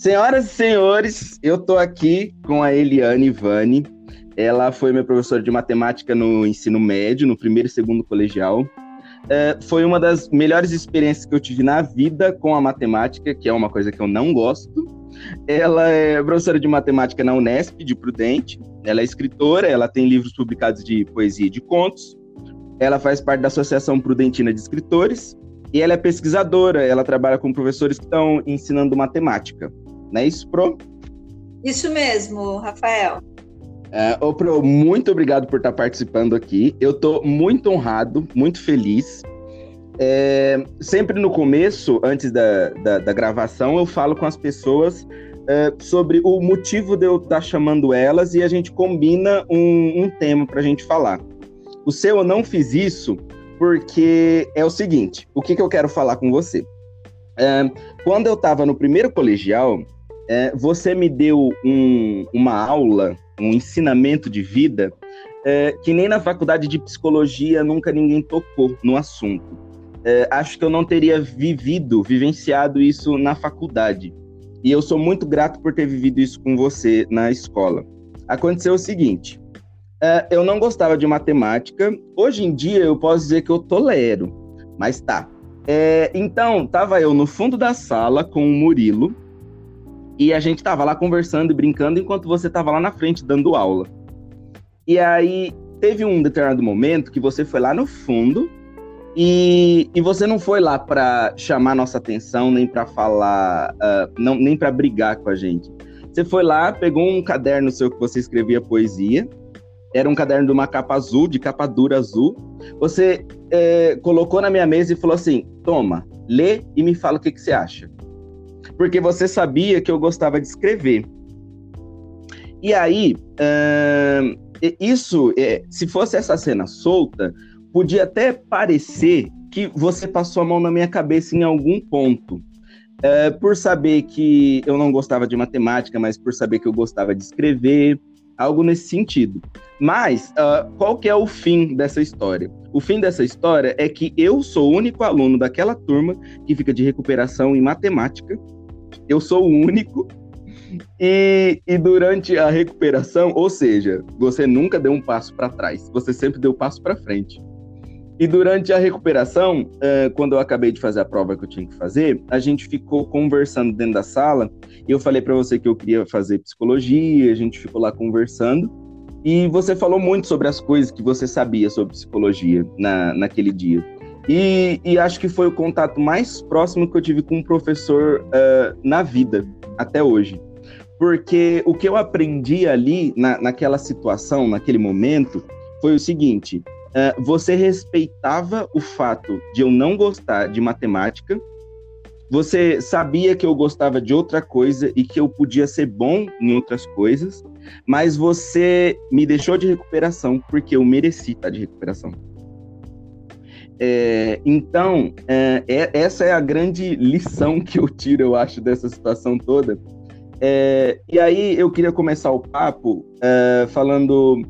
Senhoras e senhores, eu tô aqui com a Eliane Vani. Ela foi minha professora de matemática no ensino médio, no primeiro e segundo colegial. É, foi uma das melhores experiências que eu tive na vida com a matemática, que é uma coisa que eu não gosto. Ela é professora de matemática na Unesp, de Prudente. Ela é escritora, ela tem livros publicados de poesia e de contos. Ela faz parte da Associação Prudentina de Escritores. E ela é pesquisadora, ela trabalha com professores que estão ensinando matemática. Não é isso, Pro? Isso mesmo, Rafael. É, ô, Pro, muito obrigado por estar participando aqui. Eu estou muito honrado, muito feliz. É, sempre no começo, antes da, da, da, gravação, eu falo com as pessoas é, sobre o motivo de eu estar chamando elas e a gente combina um, um tema para a gente falar. O seu eu não fiz isso porque é o seguinte: o que, que eu quero falar com você? É, quando eu estava no primeiro colegial, é, você me deu um, uma aula, um ensinamento de vida é, que nem na faculdade de psicologia nunca ninguém tocou no assunto. É, acho que eu não teria vivido, vivenciado isso na faculdade. E eu sou muito grato por ter vivido isso com você na escola. Aconteceu o seguinte: é, eu não gostava de matemática. Hoje em dia eu posso dizer que eu tolero, mas tá. É, então, tava eu no fundo da sala com o Murilo, e a gente tava lá conversando e brincando enquanto você tava lá na frente dando aula. E aí teve um determinado momento que você foi lá no fundo e, e você não foi lá para chamar nossa atenção, nem para falar, uh, não, nem para brigar com a gente. Você foi lá, pegou um caderno seu que você escrevia poesia, era um caderno de uma capa azul, de capa dura azul. Você é, colocou na minha mesa e falou assim: toma, lê e me fala o que, que você acha porque você sabia que eu gostava de escrever. E aí, isso, é, se fosse essa cena solta, podia até parecer que você passou a mão na minha cabeça em algum ponto. Uh, por saber que eu não gostava de matemática, mas por saber que eu gostava de escrever, algo nesse sentido. Mas uh, qual que é o fim dessa história? O fim dessa história é que eu sou o único aluno daquela turma que fica de recuperação em matemática eu sou o único. E, e durante a recuperação, ou seja, você nunca deu um passo para trás, você sempre deu um passo para frente. E durante a recuperação, uh, quando eu acabei de fazer a prova que eu tinha que fazer, a gente ficou conversando dentro da sala. E eu falei para você que eu queria fazer psicologia, a gente ficou lá conversando. E você falou muito sobre as coisas que você sabia sobre psicologia na, naquele dia. E, e, acho que foi o contato mais próximo que eu tive com um professor uh, na vida, até hoje. Porque o que eu aprendi ali, na, naquela situação, naquele momento, foi o seguinte: uh, você respeitava o fato de eu não gostar de matemática, você sabia que eu gostava de outra coisa e que eu podia ser bom em outras coisas, mas você me deixou de recuperação porque eu mereci estar de recuperação. É, então, é, é, essa é a grande lição que eu tiro, eu acho, dessa situação toda. É, e aí eu queria começar o papo é, falando.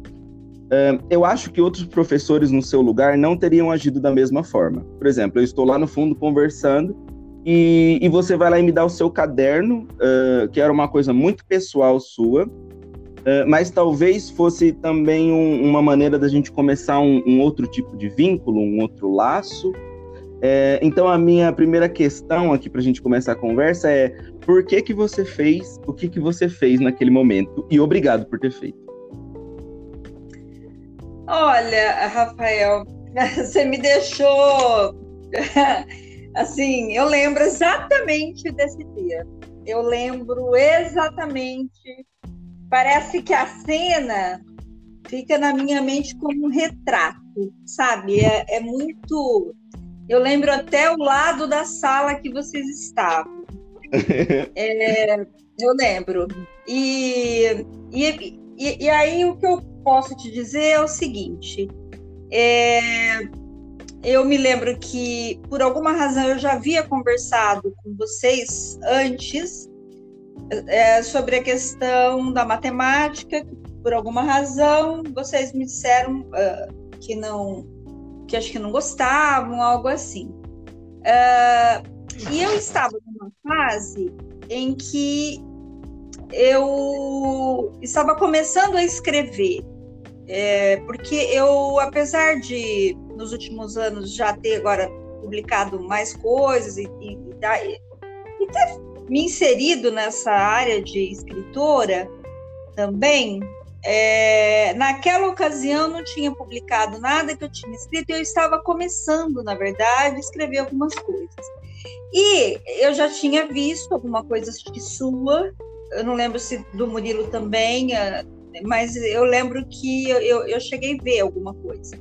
É, eu acho que outros professores no seu lugar não teriam agido da mesma forma. Por exemplo, eu estou lá no fundo conversando e, e você vai lá e me dá o seu caderno, que era uma coisa muito pessoal sua, mas talvez fosse também um, uma maneira da gente começar um, um, outro tipo de vínculo, um outro laço. É, então a minha primeira questão aqui para a gente começar a conversa é por que que você fez o que que você fez naquele momento e obrigado por ter feito. Olha, Rafael, você me deixou assim, eu lembro exatamente desse dia. Eu lembro exatamente parece que a cena fica na minha mente como um retrato, sabe? É, é, muito. Eu lembro até o lado da sala que vocês estavam. é, eu lembro. E, e, e, e, aí o que eu posso te dizer é o seguinte. É, eu me lembro que, por alguma razão, eu já havia conversado com vocês antes é, sobre a questão da matemática, por alguma razão vocês me disseram uh, que não, que acho que não gostavam, algo assim. Uh, e eu estava numa fase em que eu estava começando a escrever. É, porque eu, apesar de nos últimos anos já ter agora publicado mais coisas e, e, e ter me inserido nessa área de escritora também, é, naquela ocasião não tinha publicado nada que eu tinha escrito, eu estava começando, na verdade, a escrever algumas coisas. E eu já tinha visto alguma coisa de sua, eu não lembro se do Murilo também, é, mas eu lembro que eu, eu cheguei a ver alguma coisa.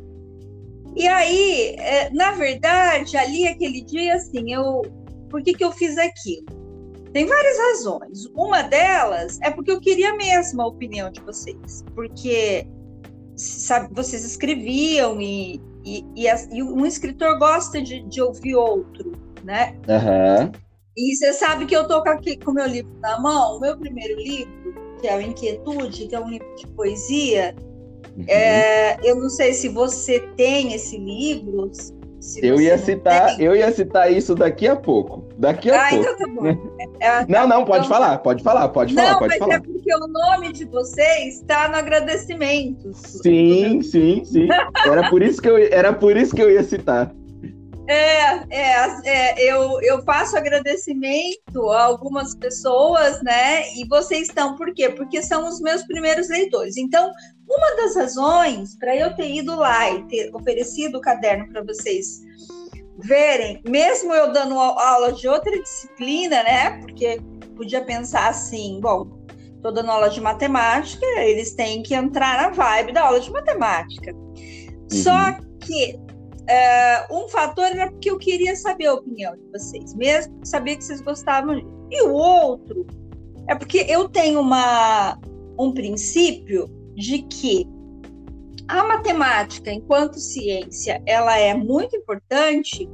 E aí, é, na verdade, ali aquele dia, assim, eu, por que, que eu fiz aquilo? Tem várias razões. Uma delas é porque eu queria mesmo a opinião de vocês, porque sabe, vocês escreviam e, e, e, e um escritor gosta de, de, ouvir outro, né? Uhum. E você sabe que eu estou aqui com o meu livro na mão, o meu primeiro livro, que é o Inquietude, que é um livro de poesia. Uhum. É, eu não sei se você tem esse livro. Eu ia citar, tem. eu ia citar isso daqui a pouco. Daqui a ah, pouco. então tá bom. É, não, não, pode então, falar, pode falar, pode falar, não, pode mas falar. é porque o nome de vocês está no agradecimento. Sim, sim, sim. Era por isso que eu, era por isso que eu ia citar. É, é, é, eu, eu faço agradecimento a algumas pessoas, né? E vocês estão, por quê? Porque são os meus primeiros leitores. Então, uma das razões para eu ter ido lá e ter oferecido o caderno para vocês verem, mesmo eu dando aula de outra disciplina, né? Porque podia pensar assim, bom, estou dando aula de matemática, eles têm que entrar na vibe da aula de matemática. Uhum. Só que é, um fator era porque eu queria saber a opinião de vocês, mesmo saber que vocês gostavam. E o outro é porque eu tenho uma, um princípio de que a matemática, enquanto ciência, ela é muito importante,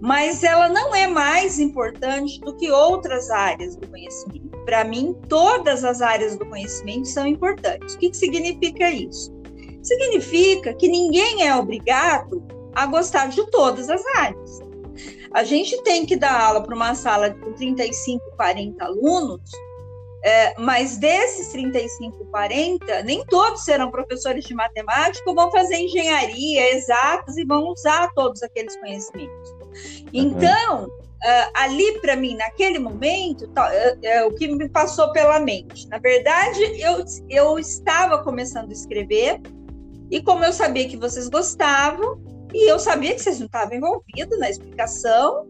mas ela não é mais importante do que outras áreas do conhecimento. Para mim, todas as áreas do conhecimento são importantes. O que, que significa isso? Significa que ninguém é obrigado a gostar de todas as áreas. A gente tem que dar aula para uma sala com 35, 40 alunos, é, mas desses 35, 40, nem todos serão professores de matemática ou vão fazer engenharia, exatas e vão usar todos aqueles conhecimentos. Então, uhum. Uh, ali para mim, naquele momento, tá, uh, uh, o que me passou pela mente? Na verdade, eu, eu estava começando a escrever, e como eu sabia que vocês gostavam, e eu sabia que vocês não estavam envolvidos na explicação.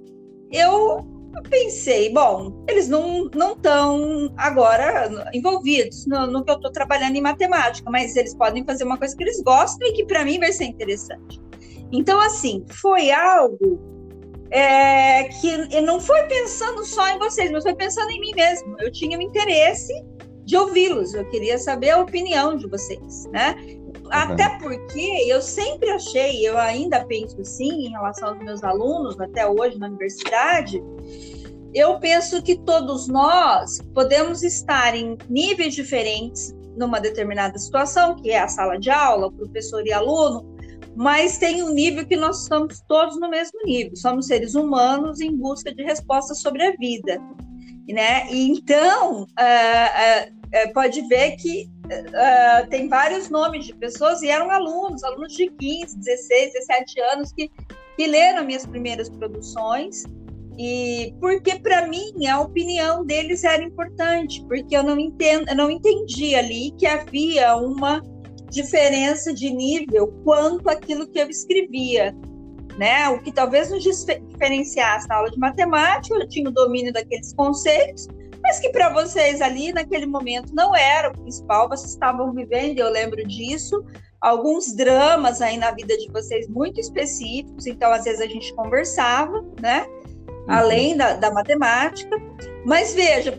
Eu pensei, bom, eles não estão agora envolvidos no, no, que eu estou trabalhando em matemática, mas eles podem fazer uma coisa que eles gostam e que para mim vai ser interessante. Então, assim, foi algo é, que não foi pensando só em vocês, mas foi pensando em mim mesmo. Eu tinha um interesse de ouvi-los, eu queria saber a opinião de vocês, né? Até porque eu sempre achei, eu ainda penso assim em relação aos meus alunos, até hoje na universidade, eu penso que todos nós podemos estar em níveis diferentes numa determinada situação, que é a sala de aula, professor e aluno, mas tem um nível que nós estamos todos no mesmo nível. Somos seres humanos em busca de respostas sobre a vida, né? E então, uh, uh, uh, pode ver que uh, tem vários nomes de pessoas e eram alunos, alunos de 15, 16, 17 anos que, que leram minhas primeiras produções. E porque para mim a opinião deles era importante, porque eu não entendo, eu não entendi ali que havia uma diferença de nível quanto aquilo que eu escrevia, né? O que talvez nos diferenciasse na aula de matemática, eu tinha o domínio daqueles conceitos, mas que para vocês ali naquele momento não era o principal, vocês estavam vivendo, eu lembro disso, alguns dramas aí na vida de vocês muito específicos, então às vezes a gente conversava, né? Uhum. Além da, da matemática, mas veja,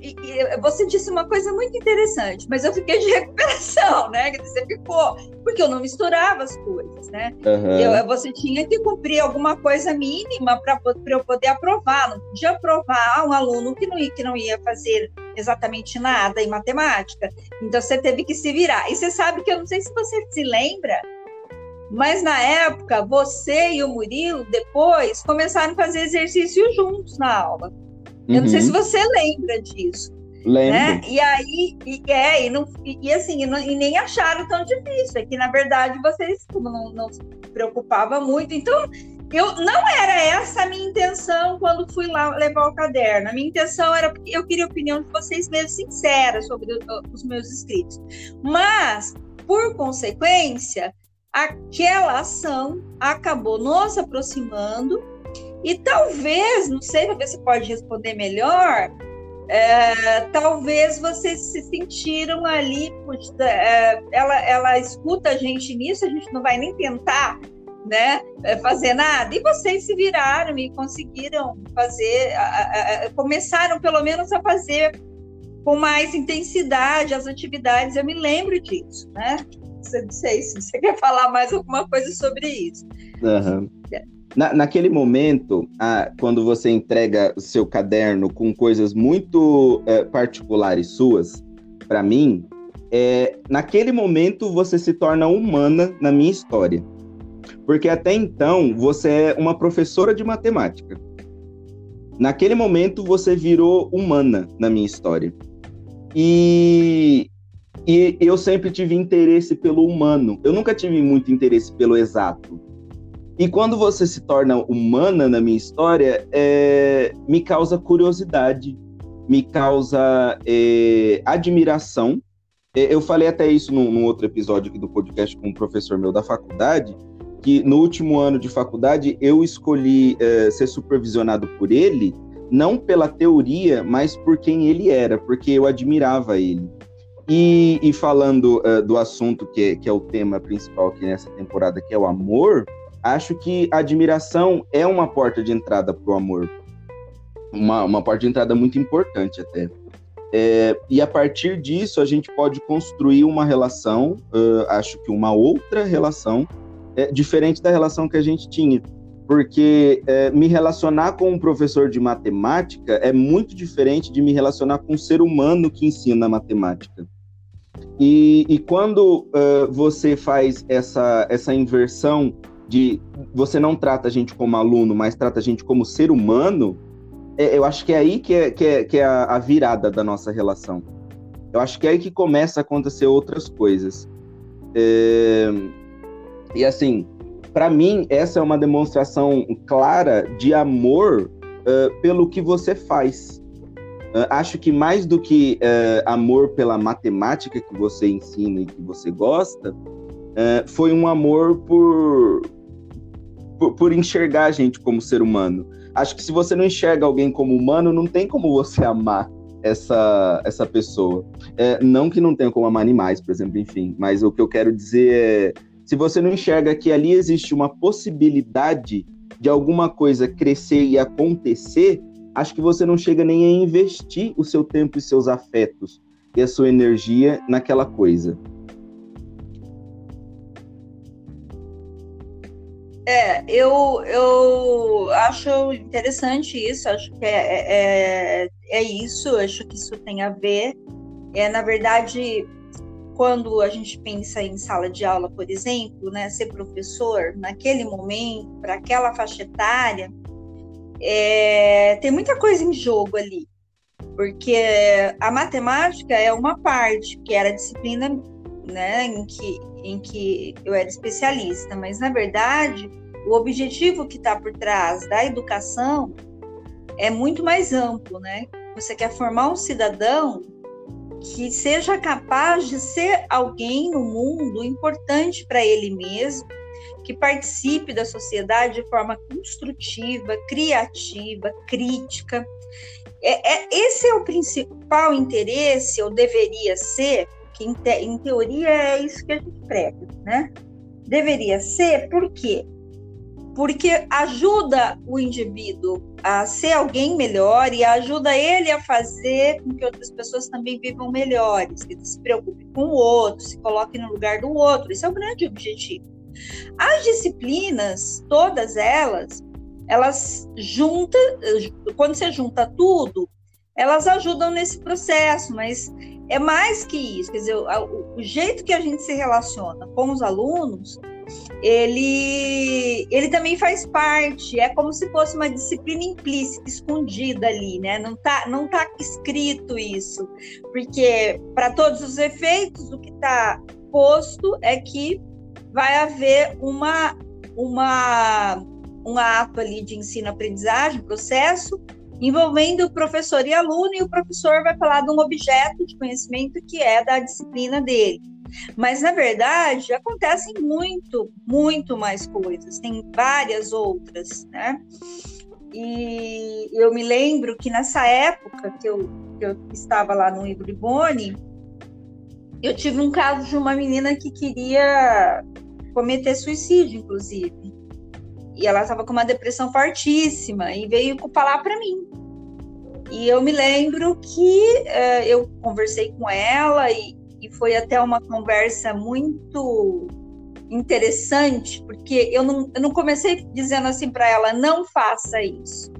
você disse uma coisa muito interessante, mas eu fiquei de recuperação, né? Você ficou, porque eu não misturava as coisas, né? Uhum. Eu, você tinha que cumprir alguma coisa mínima para eu poder aprovar. Não podia aprovar um aluno que não, que não ia fazer exatamente nada em matemática. Então você teve que se virar. E você sabe que eu não sei se você se lembra, mas na época você e o Murilo depois começaram a fazer exercício juntos na aula. Eu uhum. não sei se uhum. você lembra disso. Lembro. Né? E aí, e, é, e, não, e, assim, e, não, e, nem acharam tão difícil. É que, na verdade, vocês não, não se preocupavam muito. Então, eu não era essa a minha intenção quando fui lá levar o caderno. A minha intenção era porque eu queria a opinião de vocês mesmo sincera sobre os meus escritos. Mas, por consequência, aquela ação acabou nos aproximando e talvez, não sei, talvez você pode responder melhor, é, talvez vocês se sentiram ali, é, ela, ela escuta a gente nisso, a gente não vai nem tentar né, é, fazer nada. E vocês se viraram e conseguiram fazer, a, a, começaram pelo menos a fazer com mais intensidade as atividades. Eu me lembro disso, né? Não sei se você quer falar mais alguma coisa sobre isso. Uhum. Na, naquele momento, quando você entrega o seu caderno com coisas muito é, particulares suas, para mim, é, naquele momento você se torna humana na minha história. Porque até então você é uma professora de matemática. Naquele momento você virou humana na minha história. E, e eu sempre tive interesse pelo humano. Eu nunca tive muito interesse pelo exato. E quando você se torna humana na minha história, é, me causa curiosidade, me causa é, admiração. É, eu falei até isso num, num, outro episódio aqui do podcast com um professor meu da faculdade, que no último ano de faculdade eu escolhi é, ser supervisionado por ele, não pela teoria, mas por quem ele era, porque eu admirava ele. E, e falando uh, do assunto que, que é o tema principal aqui nessa temporada, que é o amor, acho que a admiração é uma porta de entrada para o amor. Uma, uma porta de entrada muito importante até. É, e a partir disso a gente pode construir uma relação, uh, acho que uma outra relação, é, diferente da relação que a gente tinha. Porque é, me relacionar com um professor de matemática é muito diferente de me relacionar com um ser humano que ensina matemática. E, e quando uh, você faz essa, essa inversão de você não trata a gente como aluno, mas trata a gente como ser humano, é, eu acho que é aí que é, que é, que é a, a, virada da nossa relação. Eu acho que é aí que começa a acontecer outras coisas. É, e assim, para mim, essa é uma demonstração clara de amor uh, pelo que você faz. Uh, acho que mais do que uh, amor pela matemática que você ensina e que você gosta, foi um amor por, por, por, enxergar a gente como ser humano. Acho que se você não enxerga alguém como humano, não tem como você amar essa, essa pessoa. É, não que não tenha como amar animais, por exemplo, enfim, mas o que eu quero dizer é: se você não enxerga que ali existe uma possibilidade de alguma coisa crescer e acontecer, acho que você não chega nem a investir o seu tempo e seus afetos e a sua energia naquela coisa. É, eu, eu acho interessante isso, acho que é, é, é isso, acho que isso tem a ver. É, na verdade, quando a gente pensa em sala de aula, por exemplo, né, ser professor, naquele momento, para aquela faixa etária, é, tem muita coisa em jogo ali, porque a matemática é uma parte, que era a disciplina né, em que em que eu era especialista, mas na verdade o objetivo que está por trás da educação é muito mais amplo, né? Você quer formar um cidadão que seja capaz de ser alguém no mundo importante para ele mesmo, que participe da sociedade de forma construtiva, criativa, crítica. É, é, esse é o principal interesse, ou deveria ser, que em, te, em teoria é isso que a gente prega, né? Deveria ser, por quê? Porque ajuda o indivíduo a ser alguém melhor e ajuda ele a fazer com que outras pessoas também vivam melhores, que se preocupe com o outro, se coloque no lugar do outro. Esse é o grande objetivo. As disciplinas, todas elas, elas juntam, quando você junta tudo, elas ajudam nesse processo, mas é mais que isso. Quer dizer, o, o jeito que a gente se relaciona com os alunos ele, ele também faz parte, é como se fosse uma disciplina implícita, escondida ali, né? Não tá, não tá escrito isso, porque para todos os efeitos, o que está posto é que vai haver uma, uma, um ato ali de ensino-aprendizagem, processo, envolvendo o professor e aluno, e o professor vai falar de um objeto de conhecimento que é da disciplina dele. Mas, na verdade, acontecem muito, muito mais coisas, tem várias outras, né? E eu me lembro que nessa época que eu, que eu estava lá no Ibribone, eu tive um caso de uma menina que queria cometer suicídio, inclusive. E ela estava com uma depressão fortíssima e veio falar para mim. E eu me lembro que uh, eu conversei com ela e, foi até uma conversa muito interessante, porque eu não, eu não comecei dizendo assim para ela, não faça isso.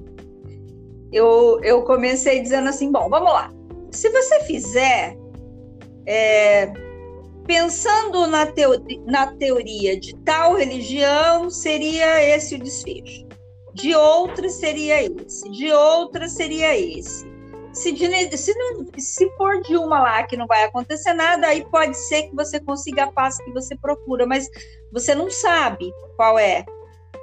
Eu, eu comecei dizendo assim, bom, vamos lá. Se você fizer, é, pensando na, teo, na teoria de tal religião, seria esse o desfecho. De outra seria esse, de outra seria esse. Se, de, se, não, se for de uma lá que não vai acontecer nada, aí pode ser que você consiga a paz que você procura, mas você não sabe qual é.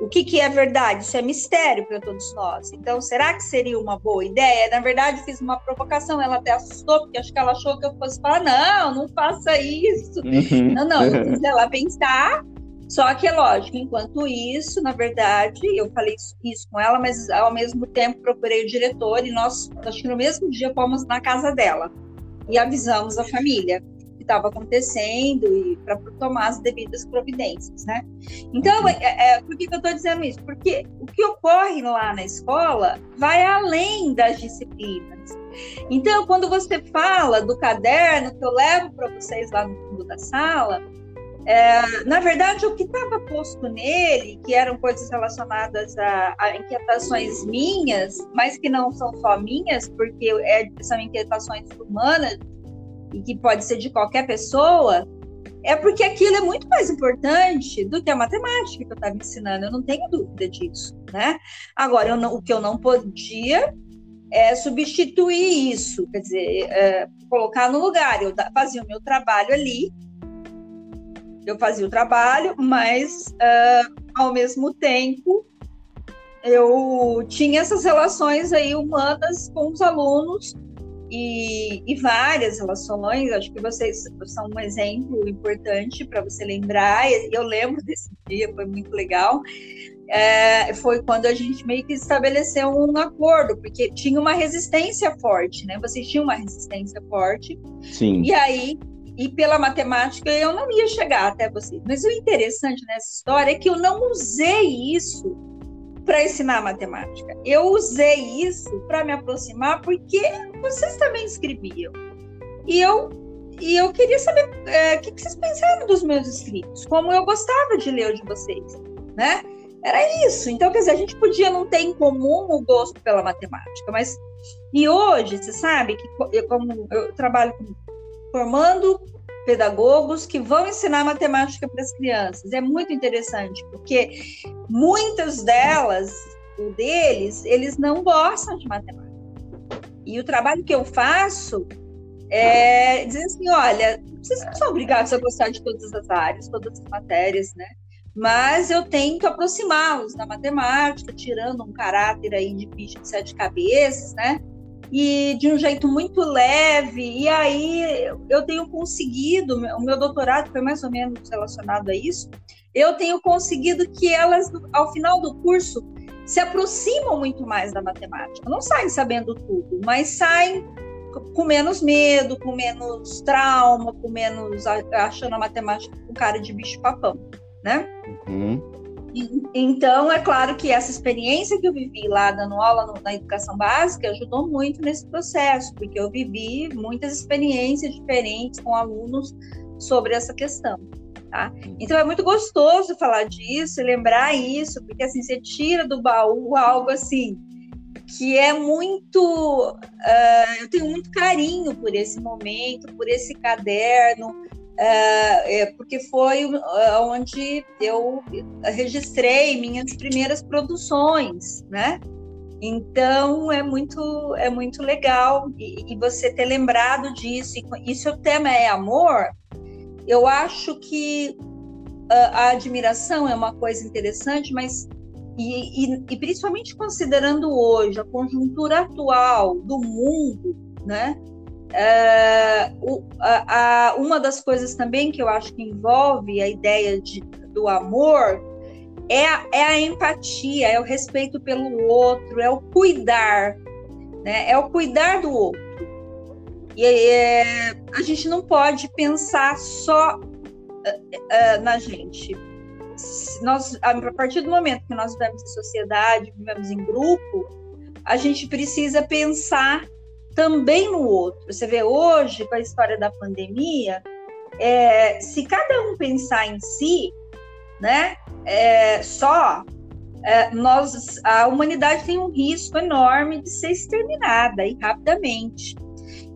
O que, que é verdade? Isso é mistério para todos nós. Então, será que seria uma boa ideia? Na verdade, fiz uma provocação, ela até assustou, porque acho que ela achou que eu fosse falar: não, não faça isso. Uhum. Não, não, eu fiz ela pensar só que é lógico, enquanto isso, na verdade, eu falei isso, isso, com ela, mas ao mesmo tempo procurei o diretor e nós, acho que no mesmo dia, fomos na casa dela e avisamos a família que estava acontecendo e para tomar as devidas providências, né? Então, uhum. é, é, por que, que eu estou dizendo isso? Porque o que ocorre lá na escola vai além das disciplinas. Então, quando você fala do caderno que eu levo para vocês lá no fundo da sala, é, na verdade, o que estava posto nele, que eram coisas relacionadas a, a, inquietações minhas, mas que não são só minhas, porque é, são inquietações humanas e que pode ser de qualquer pessoa, é porque aquilo é muito mais importante do que a matemática que eu estava ensinando. Eu não tenho dúvida disso, né? Agora, não, o que eu não podia é substituir isso, quer dizer, é, colocar no lugar. Eu fazia o meu trabalho ali eu fazia o trabalho, mas uh, ao mesmo tempo eu tinha essas relações aí humanas com os alunos e, e várias relações. Acho que vocês são um exemplo importante para você lembrar. Eu lembro desse dia, foi muito legal. É, foi quando a gente meio que estabeleceu um acordo, porque tinha uma resistência forte, né? Vocês tinham uma resistência forte. Sim. E aí e pela matemática eu não ia chegar até você. Mas o interessante nessa história é que eu não usei isso para ensinar matemática. Eu usei isso para me aproximar porque vocês também escreviam. E eu e eu queria saber é, o que, que vocês pensaram dos meus escritos, como eu gostava de ler de vocês, né? Era isso. Então, quer dizer, a gente podia não ter em comum o gosto pela matemática, mas e hoje, você sabe que eu, como eu trabalho com formando pedagogos que vão ensinar matemática para as crianças. É muito interessante, porque muitas delas, o deles, eles não gostam de matemática. E o trabalho que eu faço é dizer assim, olha, vocês não são obrigados a gostar de todas as áreas, todas as matérias, né? Mas eu tento aproximá-los da matemática, tirando um caráter aí de bicho de sete cabeças, né? E de um jeito muito leve. E aí eu tenho conseguido, o meu doutorado foi mais ou menos relacionado a isso. Eu tenho conseguido que elas, ao final do curso, se aproximam muito mais da matemática. Não saem sabendo tudo, mas saem com menos medo, com menos trauma, com menos achando a matemática com cara de bicho papão, né? Uhum. Então, é claro que essa experiência que eu vivi lá dando aula na educação básica ajudou muito nesse processo, porque eu vivi muitas experiências diferentes com alunos sobre essa questão. Tá? Então é muito gostoso falar disso lembrar isso, porque assim você tira do baú algo assim que é muito. Uh, eu tenho muito carinho por esse momento, por esse caderno, é, porque foi onde eu registrei minhas primeiras produções, né? Então é muito é muito legal e, e você ter lembrado disso. E, e se o tema é amor, eu acho que a, a admiração é uma coisa interessante, mas e, e, e, principalmente considerando hoje a conjuntura atual do mundo, né? O, a, a, uma das coisas também que eu acho que envolve a ideia de, do amor é a, é a empatia, é o respeito pelo outro, é o cuidar, né? é o cuidar do outro. E é, a gente não pode pensar só uh, uh, na gente. Nós, a partir do momento que nós vivemos em sociedade, vivemos em grupo, a gente precisa pensar também no outro. Você vê hoje, com a história da pandemia, é, se cada um pensar em si, né, é, só, é, nós, a humanidade tem um risco enorme de ser exterminada e rapidamente.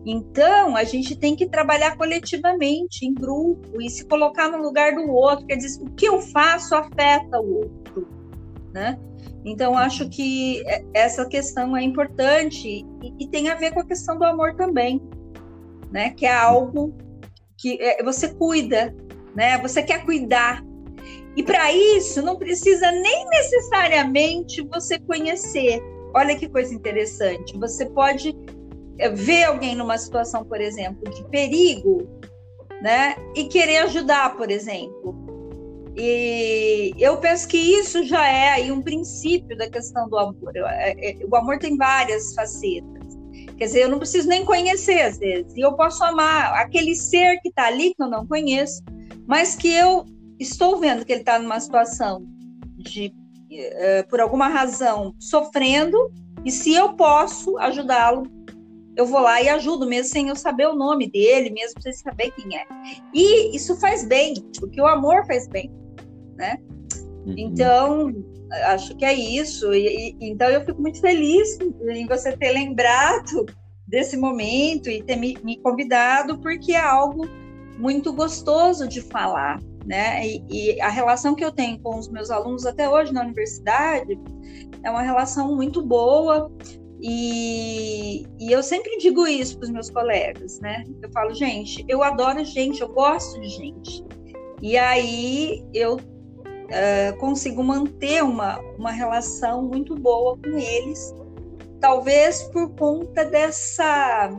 Então, a gente tem que trabalhar coletivamente, em grupo, e se colocar no lugar do outro. Quer dizer, o que eu faço afeta o outro, né? Então, acho que essa questão é importante e, e tem a ver com a questão do amor também, né? Que é algo que é, você cuida, né? Você quer cuidar, e para isso, não precisa nem necessariamente você conhecer. Olha que coisa interessante. Você pode eh, ver alguém numa situação, por exemplo, de perigo, né? E querer ajudar, por exemplo. E eu penso que isso já é aí um princípio da questão do amor. Eh, eh, o amor tem várias facetas. Quer dizer, eu não preciso nem conhecer às vezes. E eu posso amar aquele ser que está ali, que eu não conheço, mas que eu estou vendo que ele está numa situação de, uh, por alguma razão, sofrendo, e se eu posso ajudá-lo, eu vou lá e ajudo, mesmo sem eu saber o nome dele, mesmo sem saber quem é. E isso faz bem, porque o amor faz bem, né? Uhum. Então, acho que é isso. E, e, então, eu fico muito feliz em você ter lembrado desse momento e ter me, me convidado, porque é algo muito gostoso de falar, né? E, e, a relação que eu tenho com os meus alunos até hoje na universidade é uma relação muito boa. E, e eu sempre digo isso para os meus colegas, né? Eu falo, gente, eu adoro gente, eu gosto de gente. E aí eu uh, consigo manter uma, uma relação muito boa com eles, talvez por conta dessa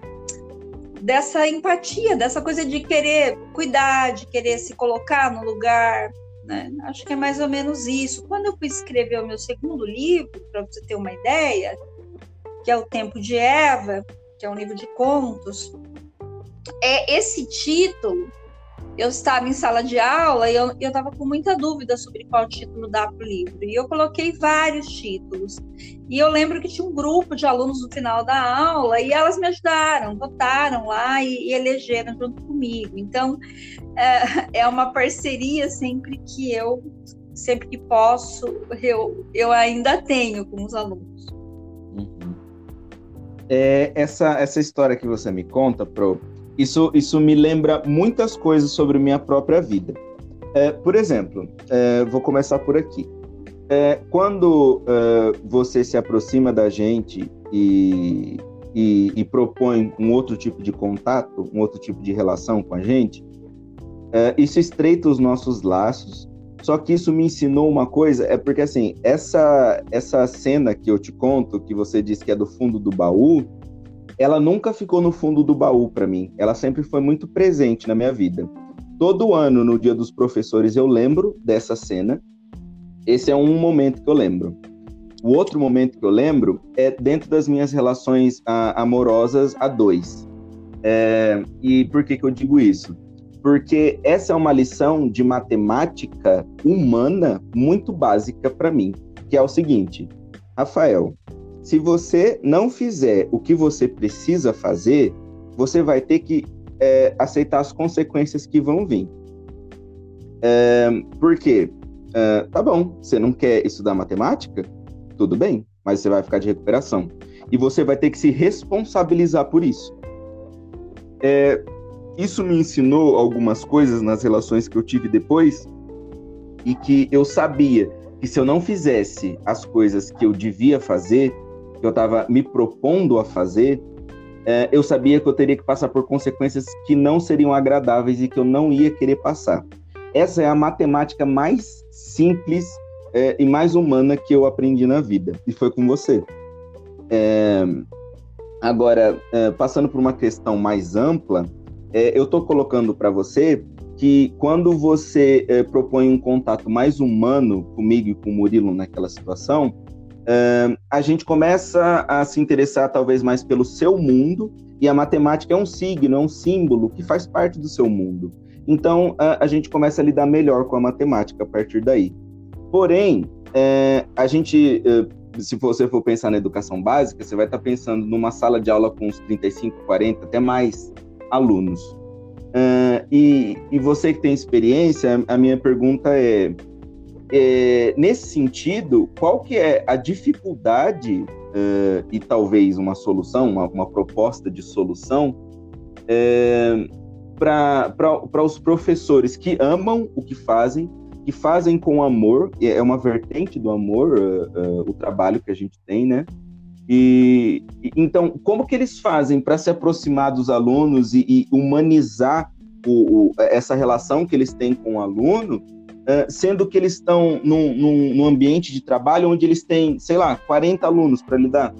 dessa empatia, dessa coisa de querer cuidar, de querer se colocar no lugar. Né? Acho que é mais ou menos isso. Quando eu fui escrever o meu segundo livro, para você ter uma ideia, que é O Tempo de Eva, que é um livro de contos, é esse título eu estava em sala de aula e eu estava com muita dúvida sobre qual título dar para o livro. E eu coloquei vários títulos. E eu lembro que tinha um grupo de alunos no final da aula e elas me ajudaram, votaram lá e, e elegeram junto comigo. Então, é, é, uma parceria sempre que eu, sempre que posso, eu, eu ainda tenho com os alunos. Uhum. É, essa, essa história que você me conta, Pro, isso, isso me lembra muitas coisas sobre minha própria vida. É, por exemplo, é, vou começar por aqui. É, quando é, você se aproxima da gente e, e, e, propõe um outro tipo de contato, um outro tipo de relação com a gente, é, isso estreita os nossos laços. Só que isso me ensinou uma coisa, é porque assim, essa, essa cena que eu te conto, que você disse que é do fundo do baú, ela nunca ficou no fundo do baú para mim. Ela sempre foi muito presente na minha vida. Todo ano, no Dia dos Professores, eu lembro dessa cena. Esse é um momento que eu lembro. O outro momento que eu lembro é dentro das minhas relações a, amorosas a dois. É, e por que, que eu digo isso? Porque essa é uma lição de matemática humana muito básica para mim, que é o seguinte: Rafael, se você não fizer o que você precisa fazer, você vai ter que é, aceitar as consequências que vão vir. É, por quê? É, tá bom, você não quer estudar matemática? Tudo bem, mas você vai ficar de recuperação. E você vai ter que se responsabilizar por isso. É, isso me ensinou algumas coisas nas relações que eu tive depois e que eu sabia que se eu não fizesse as coisas que eu devia fazer, que eu estava me propondo a fazer, é, eu sabia que eu teria que passar por consequências que não seriam agradáveis e que eu não ia querer passar. Essa é a matemática mais simples é, e mais humana que eu aprendi na vida, e foi com você. É, agora, é, passando por uma questão mais ampla, é, eu estou colocando para você que quando você é, propõe um contato mais humano comigo e com o Murilo naquela situação, é, a gente começa a se interessar talvez mais pelo seu mundo, e a matemática é um signo, é um símbolo que faz parte do seu mundo. Então, a, a gente começa a lidar melhor com a matemática a partir daí. Porém, é, a gente, é, se você for pensar na educação básica, você vai estar pensando numa sala de aula com uns 35, 40, até mais alunos. Uh, e, e, você que tem experiência, a minha pergunta é, é nesse sentido, qual que é a dificuldade uh, e talvez uma solução, uma, uma proposta de solução uh, para os professores que amam o que fazem, que fazem com amor, é uma vertente do amor o trabalho que a gente tem, né? E, então, como que eles fazem para se aproximar dos alunos e, e humanizar o, o, essa relação que eles têm com o aluno, sendo que eles estão num, num, num, ambiente de trabalho onde eles têm, sei lá, 40 alunos para lidar?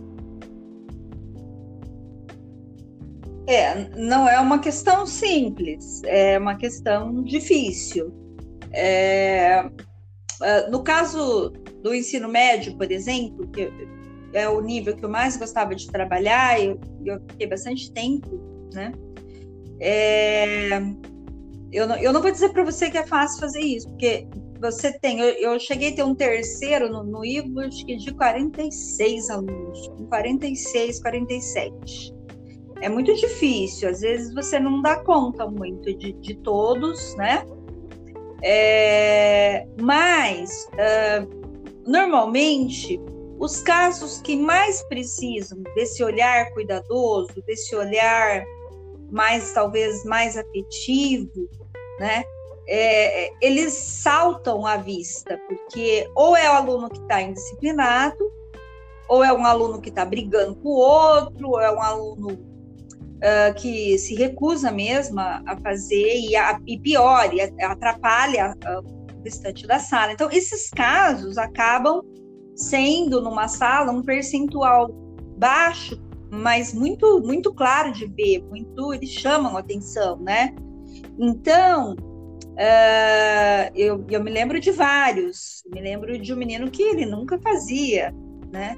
É, não é uma questão simples, é uma questão difícil. É, ah, no caso do ensino médio, por exemplo, que é o nível que eu mais gostava de trabalhar, e eu, eu fiquei bastante tempo, né? É, eu, não, eu não vou dizer para você que é fácil fazer isso, porque você tem, eu, eu cheguei a ter um terceiro no, no IVO, acho que de 46 alunos, 46, 47. É muito difícil, às vezes você não dá conta muito de, de todos, né? É, mas, uh, normalmente, os casos que mais precisam desse olhar cuidadoso, desse olhar mais talvez mais afetivo, né? É, eles saltam à vista, porque ou é o aluno que está indisciplinado, ou é um aluno que está brigando com o outro, ou é um aluno uh, que se recusa mesmo a, fazer e, a, e pior, e atrapalha uh, o restante da sala. Então, esses casos acabam sendo numa sala um percentual baixo, mas muito muito claro de ver, muito eles chamam atenção, né? Então uh, eu, eu me lembro de vários, me lembro de um menino que ele nunca fazia, né?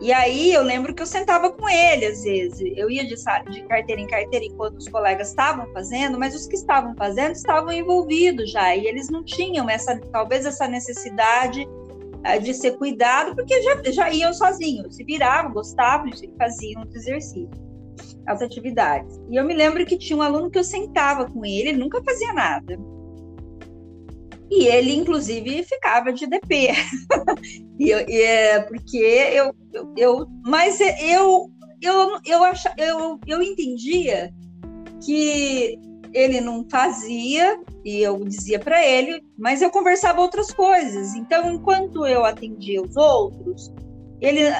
E aí eu lembro que eu sentava com ele às vezes. Eu ia de, de carteira em carteira enquanto os colegas estavam fazendo, mas os que estavam fazendo estavam envolvidos já e eles não tinham essa talvez essa necessidade de ser cuidado, porque já, já iam sozinhos, se viravam, gostavam faziam os exercícios, as atividades. E eu me lembro que tinha um aluno que eu sentava com ele, ele nunca fazia nada. E ele, inclusive, ficava de DP. e, e, é porque eu, eu, eu, Mas eu, eu, eu, acha, eu, eu entendia que ele não fazia e eu dizia para ele, mas eu conversava outras coisas. Então, enquanto eu atendia os outros, ele,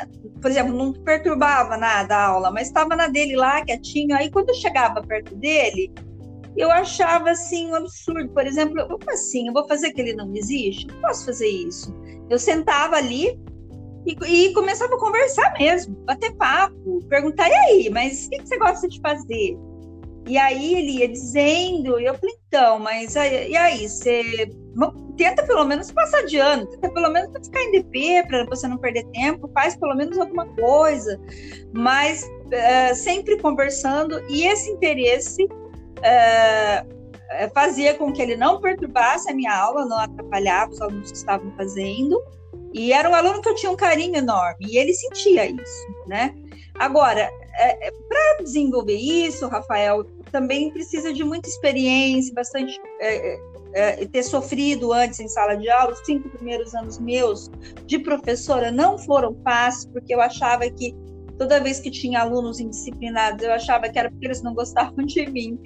por exemplo, não perturbava nada a aula, mas estava na dele lá, quietinho. Aí, quando eu chegava perto dele, eu achava assim um absurdo. Por exemplo, como assim? Eu vou fazer que ele não existe? Não posso fazer isso. Eu sentava ali e, e começava a conversar mesmo, bater papo, perguntar: e aí, mas o que, que você gosta de fazer? E aí ele ia dizendo, e eu falei, então, mas aí, e aí, você tenta pelo menos passar de ano, tenta pelo menos ficar em DP para você não perder tempo, faz pelo menos alguma coisa, mas uh, sempre conversando, e esse interesse uh, fazia com que ele não perturbasse a minha aula, não atrapalhava os alunos que estavam fazendo, e era um aluno que eu tinha um carinho enorme, e ele sentia isso, né? Agora, é para desenvolver isso, Rafael, também precisa de muita experiência, bastante é, é, ter sofrido antes em sala de aula. Os cinco primeiros anos meus de professora não foram fáceis, porque eu achava que Toda vez que tinha alunos indisciplinados, eu achava que era porque eles não gostavam de mim.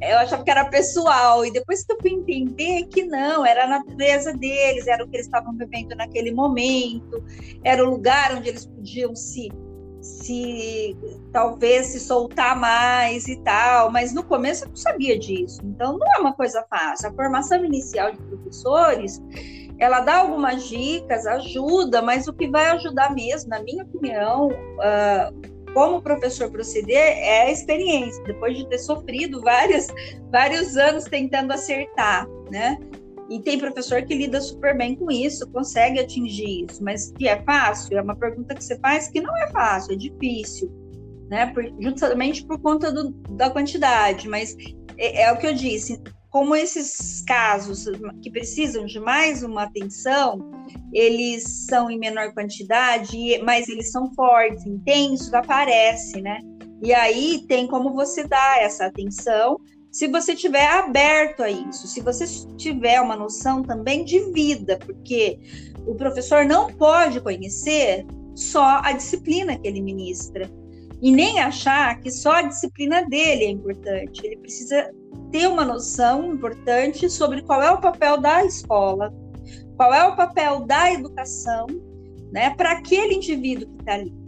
Eu achava que era pessoal. E depois que eu fui entender que não, era a natureza deles, era o que eles estavam vivendo naquele momento, era o lugar onde eles podiam se se talvez se soltar mais e tal, mas no começo eu não sabia disso. Então não é uma coisa fácil. A formação inicial de professores, ela dá algumas dicas, ajuda, mas o que vai ajudar mesmo, na minha opinião, uh, como professor proceder é a experiência, depois de ter sofrido vários, vários anos tentando acertar, né? E tem professor que lida super bem com isso, consegue atingir isso, mas que é fácil? É uma pergunta que você faz que não é fácil, é difícil, né? Por, justamente por conta do, da quantidade, mas é, é o que eu disse, como esses casos que precisam de mais uma atenção, eles são em menor quantidade, mas eles são fortes, intensos, aparece, né? E aí tem como você dar essa atenção se você tiver aberto a isso, se você tiver uma noção também de vida, porque o professor não pode conhecer só a disciplina que ele ministra e nem achar que só a disciplina dele é importante. Ele precisa ter uma noção importante sobre qual é o papel da escola, qual é o papel da educação, né, para aquele indivíduo que está ali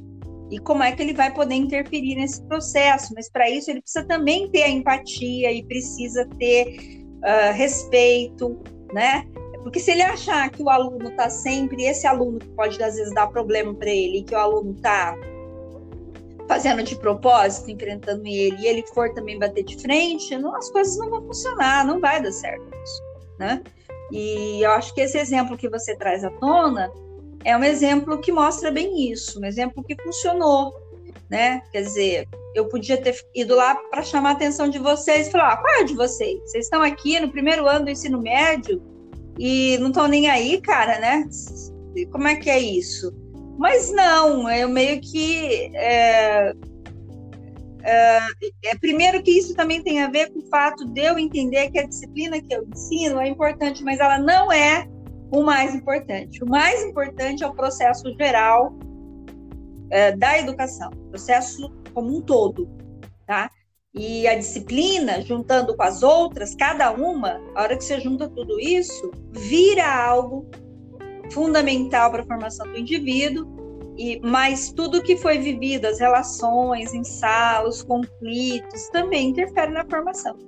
e como é que ele vai poder interferir nesse processo. Mas para isso ele precisa também ter a empatia e precisa ter uh, respeito, né? Porque se ele achar que o aluno está sempre, esse aluno que pode às vezes dar problema para ele, que o aluno está fazendo de propósito, enfrentando ele, e ele for também bater de frente, não, as coisas não vão funcionar, não vai dar certo isso, né? E eu acho que esse exemplo que você traz à tona é um exemplo que mostra bem isso, um exemplo que funcionou, né? Quer dizer, eu podia ter ido lá para chamar a atenção de vocês e falar: ah, qual é de vocês? Vocês estão aqui no primeiro ano do ensino médio e não estão nem aí, cara, né? Como é que é isso? Mas não, eu meio que. É, é, é, primeiro que isso também tem a ver com o fato de eu entender que a disciplina que eu ensino é importante, mas ela não é o mais importante. O mais importante é o processo geral é, da educação, processo como um todo, tá? E a disciplina, juntando com as outras, cada uma, a hora que você junta tudo isso, vira algo fundamental para a formação do indivíduo, e mas tudo que foi vivido, as relações em sala, os conflitos, também interfere na formação.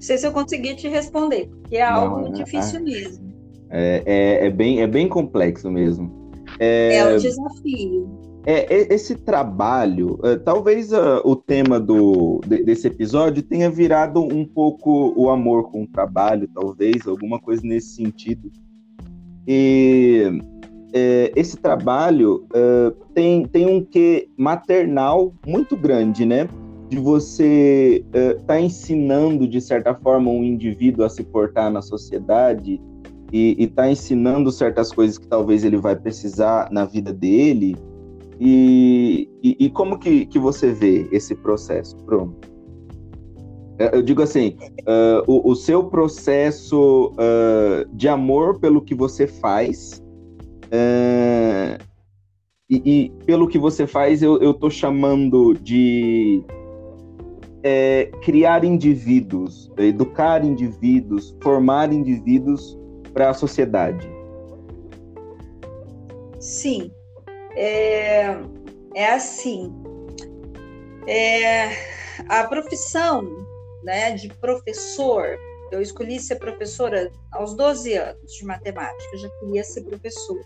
Não sei se eu consegui te responder, porque é algo é, difícil é, mesmo. É, é, é, bem, é bem complexo mesmo. É, é um desafio. É, esse trabalho, é, talvez uh, o tema do, desse episódio tenha virado um pouco o amor com o trabalho, talvez, alguma coisa nesse sentido. E é, esse trabalho uh, tem, tem um quê maternal muito grande, né? De você estar uh, tá ensinando, de certa forma, um indivíduo a se portar na sociedade e tá ensinando certas coisas que talvez ele vai precisar na vida dele. E, e, e como que, que você vê esse processo. É, eu digo assim, uh, o, o, seu processo uh, de amor pelo que você faz uh, e, e, pelo que você faz, eu estou chamando de é, criar indivíduos, educar indivíduos, formar indivíduos para a sociedade? Sim, é, é assim. É, a profissão né, de professor, eu escolhi ser professora aos 12 anos de matemática, eu já queria ser professora.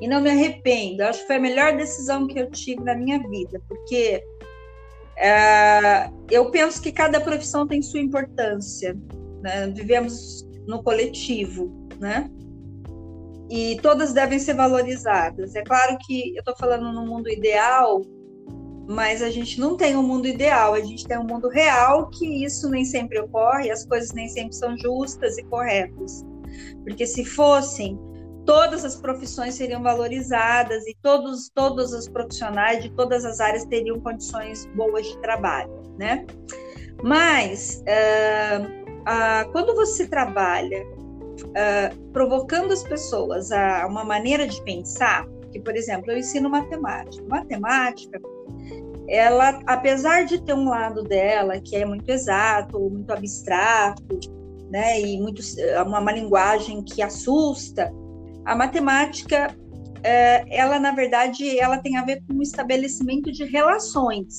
E não me arrependo, acho que foi a melhor decisão que eu tive na minha vida, porque é, eu penso que cada profissão tem sua importância. Né? Vivemos no coletivo, né? E todas devem ser valorizadas. É claro que eu estou falando no mundo ideal, mas a gente não tem um mundo ideal, a gente tem um mundo real que isso nem sempre ocorre, as coisas nem sempre são justas e corretas. Porque se fossem, todas as profissões seriam valorizadas e todos, todos os profissionais de todas as áreas teriam condições boas de trabalho, né? Mas uh, uh, quando você trabalha uh, provocando as pessoas a uma maneira de pensar, Porque, por exemplo, eu ensino matemática. Matemática, ela, apesar de ter um lado dela que é muito exato, muito abstrato, né, e muito, uma, uma linguagem que assusta, a matemática, é, ela na verdade, ela tem a ver com o estabelecimento de relações.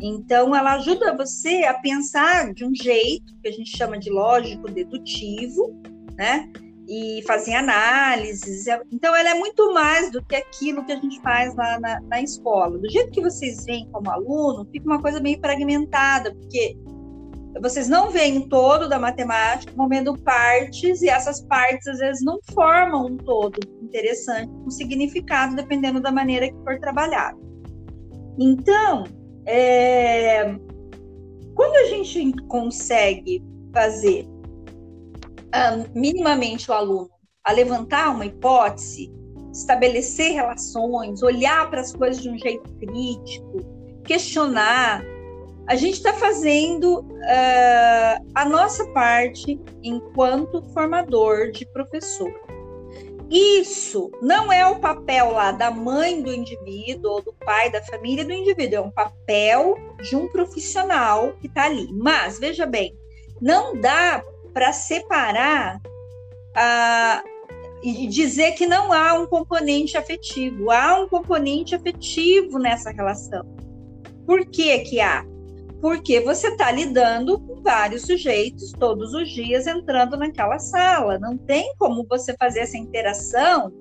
Então, ela ajuda você a pensar de um jeito que a gente chama de lógico dedutivo, né? E fazer análises. Então, ela é muito mais do que aquilo que a gente faz lá na, na escola. Do jeito que vocês veem como aluno, fica uma coisa meio fragmentada, porque vocês não veem todo da matemática, vão vendo partes, e essas partes às vezes não formam um todo interessante, um significado, dependendo da maneira que for trabalhado. Então, é, quando a gente consegue fazer uh, minimamente o aluno a levantar uma hipótese, estabelecer relações, olhar para as coisas de um jeito crítico, questionar, a gente está fazendo uh, a nossa parte enquanto formador de professor. Isso não é o papel lá da mãe do indivíduo ou do pai da família do indivíduo, é um papel de um profissional que está ali. Mas, veja bem, não dá para separar uh, e dizer que não há um componente afetivo. Há um componente afetivo nessa relação. Por que, que há? Porque você está lidando com vários sujeitos todos os dias entrando naquela sala. Não tem como você fazer essa interação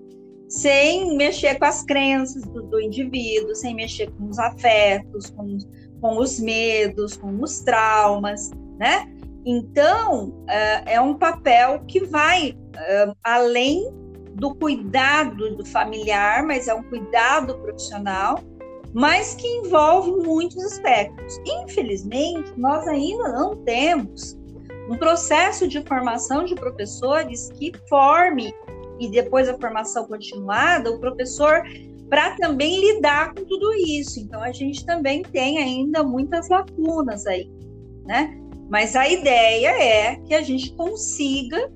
sem mexer com as crenças do, do indivíduo, sem mexer com os afetos, com, com os medos, com os traumas, né? Então, uh, é um papel que vai uh, além do cuidado do familiar, mas é um cuidado profissional mas que envolve muitos aspectos. Infelizmente, nós ainda não temos um processo de formação de professores que forme e depois a formação continuada o professor para também lidar com tudo isso. Então a gente também tem ainda muitas lacunas aí, né? Mas a ideia é que a gente consiga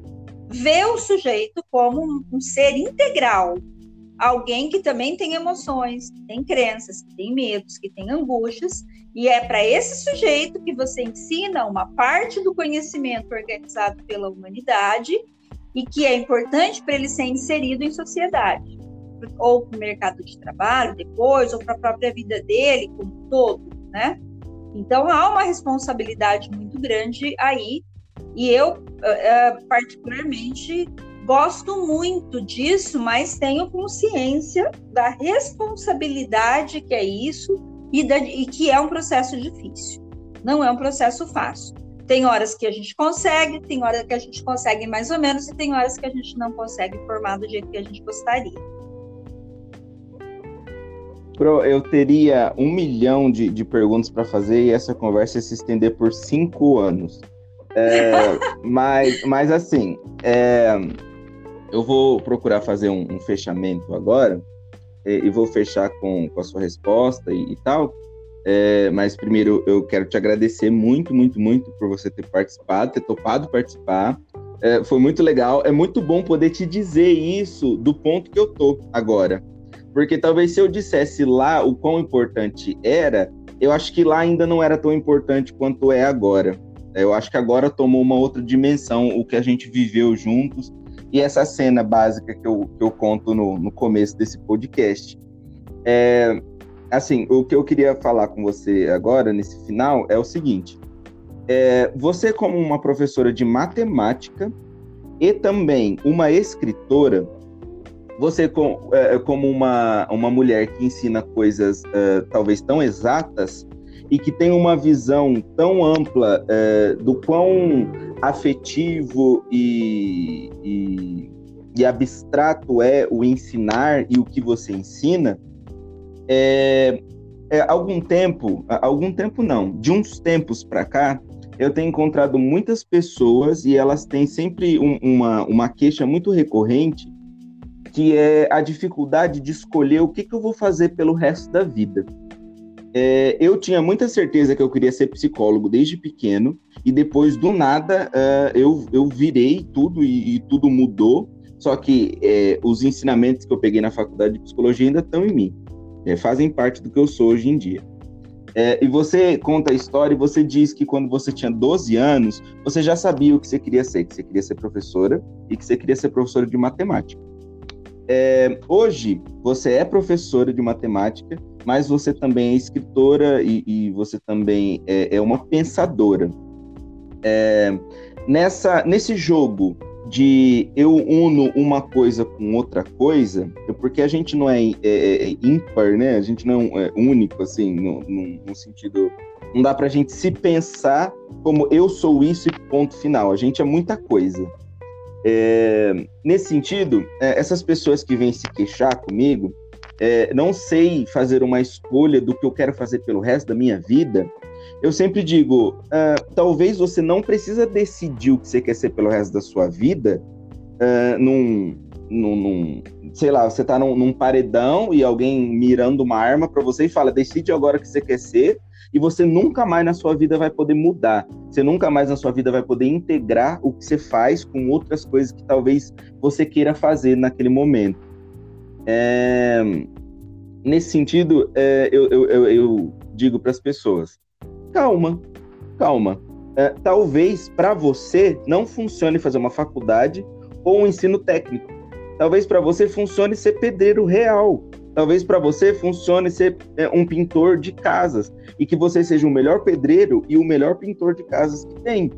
ver o sujeito como um, ser integral, alguém que também tem emoções, que tem crenças, que tem medos, que tem angústias, e é para esse sujeito que você ensina uma parte do conhecimento organizado pela humanidade e que é importante para ele ser inserido em sociedade, ou para o mercado de trabalho depois, ou para a própria vida dele como um todo, né? Então há uma responsabilidade muito grande aí, e eu eh, eh, particularmente Gosto muito disso, mas tenho consciência da responsabilidade que é isso e, da, e que é um processo difícil. Não é um processo fácil. Tem horas que a gente consegue, tem horas que a gente consegue mais ou menos, e tem horas que a gente não consegue formar do jeito que a gente gostaria. Pro, eu teria um milhão de, de perguntas para fazer e essa conversa ia se estender por cinco anos. É, mas, mas assim, é, eu vou procurar fazer um, um fechamento agora e, e, vou fechar com, com a sua resposta e, e tal. É, mas primeiro eu quero te agradecer muito, muito, muito por você ter participado, ter topado participar. É, foi muito legal. É muito bom poder te dizer isso do ponto que eu tô agora. Porque talvez se eu dissesse lá o quão importante era, eu acho que lá ainda não era tão importante quanto é agora. Eu acho que agora tomou uma outra dimensão o que a gente viveu juntos e essa cena básica que eu, que eu conto no, no começo desse podcast. É, assim, o que eu queria falar com você agora, nesse final, é o seguinte. É, você, como uma professora de matemática e também uma escritora, você, com, é, como uma, uma mulher que ensina coisas é, talvez tão exatas e que tem uma visão tão ampla é, do quão afetivo e, e, e, abstrato é o ensinar e o que você ensina, é, é, algum tempo, algum tempo não, de uns tempos para cá, eu tenho encontrado muitas pessoas e elas têm sempre um, uma, uma queixa muito recorrente, que é a dificuldade de escolher o que, que eu vou fazer pelo resto da vida. É, eu tinha muita certeza que eu queria ser psicólogo desde pequeno, e depois, do nada, uh, eu, eu virei tudo e, e, tudo mudou. só que é, os ensinamentos que eu peguei na faculdade de psicologia ainda estão em mim, é, fazem parte do que eu sou hoje em dia. É, e você conta a história e você diz que quando você tinha 12 anos, você já sabia o que você queria ser, que você queria ser professora e que você queria ser professora de matemática. É, hoje, você é professora de matemática, mas você também é escritora e, e você também é, é uma pensadora. É, nessa, nesse jogo de eu uno uma coisa com outra coisa, porque a gente não é, é, é, é ímpar, né? A gente não é único, assim, no, no, no sentido. Não dá pra gente se pensar como eu sou isso e ponto final. A gente é muita coisa. É, nesse sentido, essas pessoas que vêm se queixar comigo, é, não sei fazer uma escolha do que eu quero fazer pelo resto da minha vida, eu sempre digo, uh, talvez você não precisa decidir o que você quer ser pelo resto da sua vida uh, num, num, num, sei lá, você tá num, num paredão e alguém mirando uma arma para você e fala, decide agora o que você quer ser e você nunca mais na sua vida vai poder mudar. Você nunca mais na sua vida vai poder integrar o que você faz com outras coisas que talvez você queira fazer naquele momento. É... Nesse sentido, é, eu, eu, eu, eu digo para as pessoas: calma, calma. É, talvez para você não funcione fazer uma faculdade ou um ensino técnico. Talvez para você funcione ser pedreiro real. Talvez para você funcione ser é, um pintor de casas e que você seja o melhor pedreiro e o melhor pintor de casas que tem.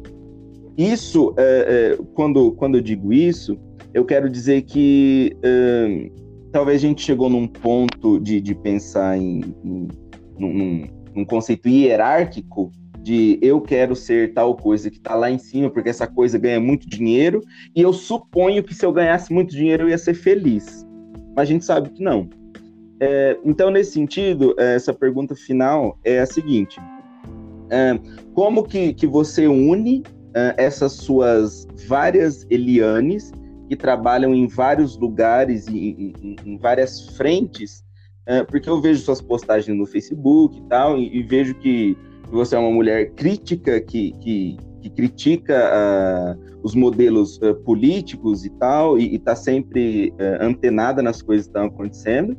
Isso, é, é, quando, quando eu digo isso, eu quero dizer que é, talvez a gente chegou num ponto de, de pensar em, em num, num conceito hierárquico de eu quero ser tal coisa que está lá em cima, porque essa coisa ganha muito dinheiro, e eu suponho que se eu ganhasse muito dinheiro eu ia ser feliz. Mas a gente sabe que não. É, então, nesse sentido, é, essa pergunta final é a seguinte: é, como que, que você une é, essas suas várias Elianes que trabalham em vários lugares e em, em, várias frentes é, porque eu vejo suas postagens no Facebook e tal, e, e vejo que, você é uma mulher crítica, que, que, que critica uh, os modelos uh, políticos e tal, e está sempre uh, antenada nas coisas que estão acontecendo.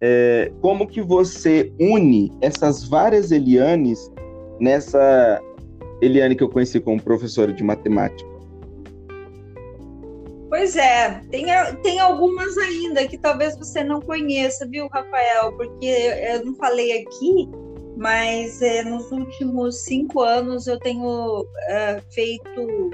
É, como que você une essas várias Elianes nessa Eliane que eu conheci como professora de matemática? Pois é, tem, tem algumas ainda que talvez você não conheça, viu, Rafael? Porque eu não falei aqui, mas é, nos últimos cinco anos eu tenho é, feito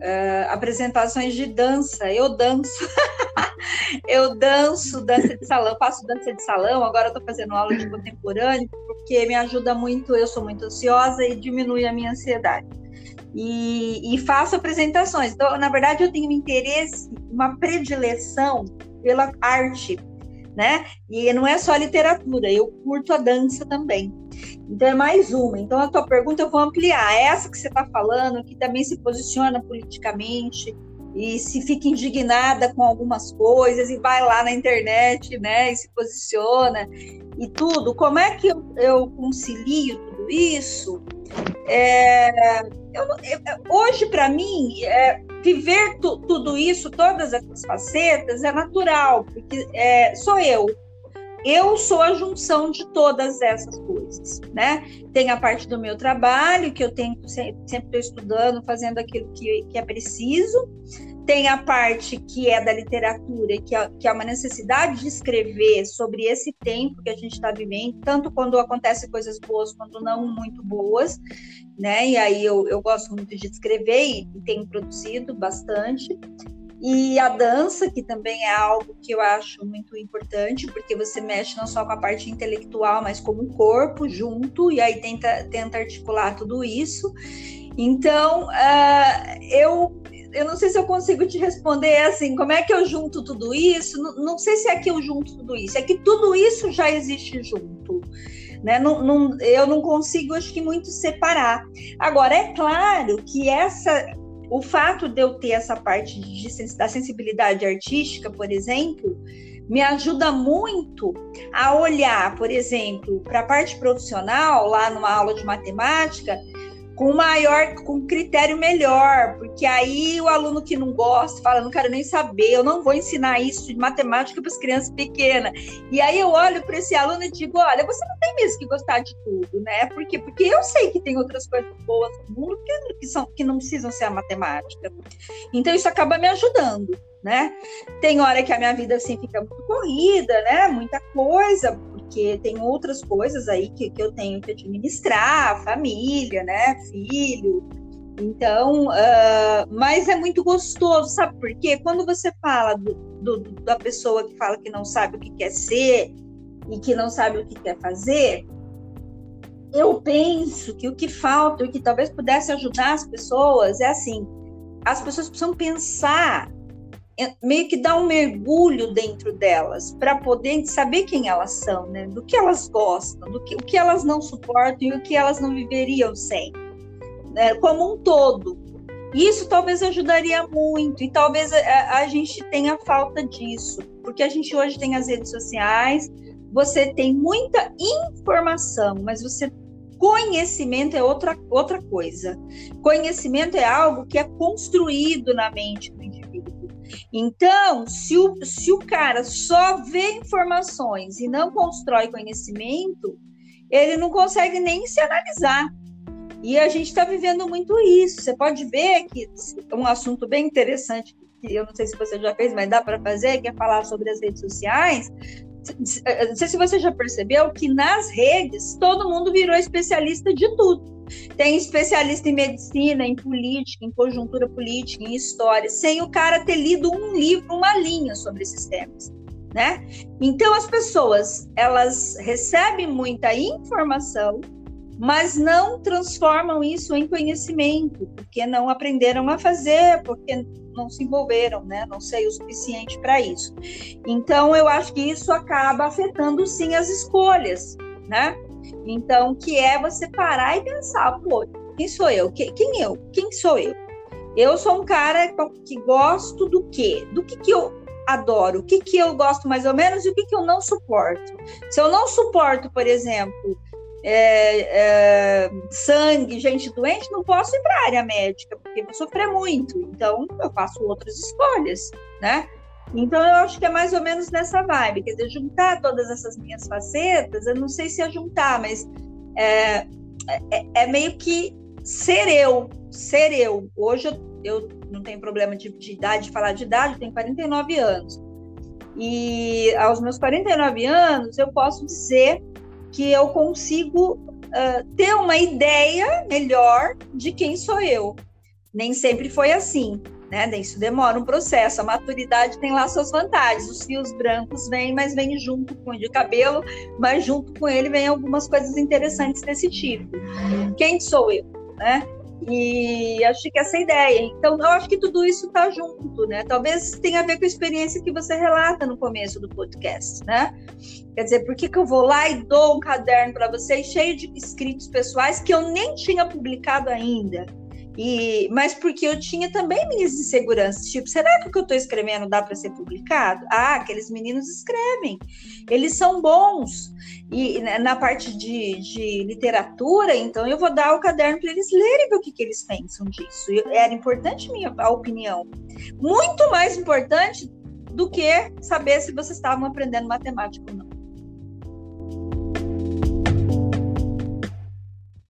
é, apresentações de dança. Eu danço. eu danço dança de salão, faço dança de salão, agora estou fazendo aula de contemporâneo, porque me ajuda muito, eu sou muito ansiosa e diminui a minha ansiedade e, e faço apresentações. Então, na verdade, eu tenho um interesse, uma predileção pela arte, né? E não é só a literatura, eu curto a dança também. Então é mais uma. Então a tua pergunta eu vou ampliar. Essa que você está falando, que também se posiciona politicamente e se fica indignada com algumas coisas e vai lá na internet, né? E se posiciona e tudo. Como é que eu, eu concilio tudo isso? É, eu, eu, hoje, para mim, é, viver tu, tudo isso, todas essas facetas, é natural, porque é, sou eu. Eu sou a junção de todas essas coisas, né? Tem a parte do meu trabalho, que eu tenho sempre estou estudando, fazendo aquilo que, que é preciso, tem a parte que é da literatura, que é, que é uma necessidade de escrever sobre esse tempo que a gente está vivendo, tanto quando acontecem coisas boas quanto não muito boas, né? E aí eu, eu gosto muito de escrever e, e tenho produzido bastante. E a dança, que também é algo que eu acho muito importante, porque você mexe não só com a parte intelectual, mas como o corpo junto, e aí tenta, tenta articular tudo isso. Então, uh, eu eu não sei se eu consigo te responder assim, como é que eu junto tudo isso? Não, não sei se é que eu junto tudo isso, é que tudo isso já existe junto. Né? Não, não, eu não consigo, acho que, muito separar. Agora, é claro que essa, o fato de eu ter essa parte de, da sensibilidade artística, por exemplo, me ajuda muito a olhar, por exemplo, para a parte profissional, lá numa aula de matemática, com maior, com critério melhor, porque aí o aluno que não gosta fala, não quero nem saber, eu não vou ensinar isso de matemática para as crianças pequenas. E aí eu olho para esse aluno e digo, olha, você não tem mesmo que gostar de tudo, né? Porque porque eu sei que tem outras coisas boas no mundo que, que são que não precisam ser a matemática. Então isso acaba me ajudando, né? Tem hora que a minha vida assim fica muito corrida, né? Muita coisa, porque tem outras coisas aí que, que eu tenho que administrar, família, né, filho. Então, uh, mas é muito gostoso, sabe por quê? Quando você fala do, do, da pessoa que fala que não sabe o que quer ser e que não sabe o que quer fazer, eu penso que o que falta, o que talvez pudesse ajudar as pessoas, é assim: as pessoas precisam pensar meio que dar um mergulho dentro delas para poder saber quem elas são, né? Do que elas gostam, do que o que elas não suportam e o que elas não viveriam sem, né? como um todo. Isso talvez ajudaria muito e talvez a, a gente tenha falta disso, porque a gente hoje tem as redes sociais, você tem muita informação, mas você conhecimento é outra, outra coisa. Conhecimento é algo que é construído na mente do indivíduo. Então, se o, se o cara só vê informações e não constrói conhecimento, ele não consegue nem se analisar. E a gente está vivendo muito isso. Você pode ver que um assunto bem interessante, que eu não sei se você já fez, mas dá para fazer, que é falar sobre as redes sociais. Não sei se você já percebeu que nas redes todo mundo virou especialista de tudo. Tem especialista em medicina, em política, em conjuntura política, em história, sem o cara ter lido um livro, uma linha sobre esses temas. Né? Então as pessoas elas recebem muita informação, mas não transformam isso em conhecimento, porque não aprenderam a fazer, porque não se envolveram, né? Não sei o suficiente para isso. Então eu acho que isso acaba afetando sim as escolhas, né? Então, que é você parar e pensar, pô, quem sou eu? Quem eu? Quem sou eu? Eu sou um cara que gosto do quê? Do que, que eu adoro? O que, que eu gosto mais ou menos e o que, que eu não suporto? Se eu não suporto, por exemplo, é, é, sangue, gente doente, não posso ir para a área médica, porque vou sofrer muito. Então, eu faço outras escolhas, né? Então, eu acho que é mais ou menos nessa vibe, quer dizer, juntar todas essas minhas facetas, eu não sei se é juntar, mas é, é, é meio que ser eu, ser eu. Hoje eu, eu não tenho problema de, de idade, de falar de idade, eu tenho 49 anos. E aos meus 49 anos, eu posso dizer que eu consigo uh, ter uma ideia melhor de quem sou eu. Nem sempre foi assim né? Isso demora um processo. A maturidade tem lá suas vantagens. Os fios brancos vêm, mas vêm junto com o de cabelo, mas junto com ele vem algumas coisas interessantes desse tipo. Quem sou eu, né? E acho que essa é ideia. Então, eu acho que tudo isso está junto, né? Talvez tenha a ver com a experiência que você relata no começo do podcast, né? Quer dizer, por que, que eu vou lá e dou um caderno para vocês cheio de escritos pessoais que eu nem tinha publicado ainda? E, mas porque eu tinha também minhas inseguranças, tipo, será que o que eu estou escrevendo dá para ser publicado? Ah, aqueles meninos escrevem, eles são bons. E na parte de, de literatura, então eu vou dar o caderno para eles lerem o que, que eles pensam disso. Era importante minha a opinião. Muito mais importante do que saber se vocês estavam aprendendo matemática ou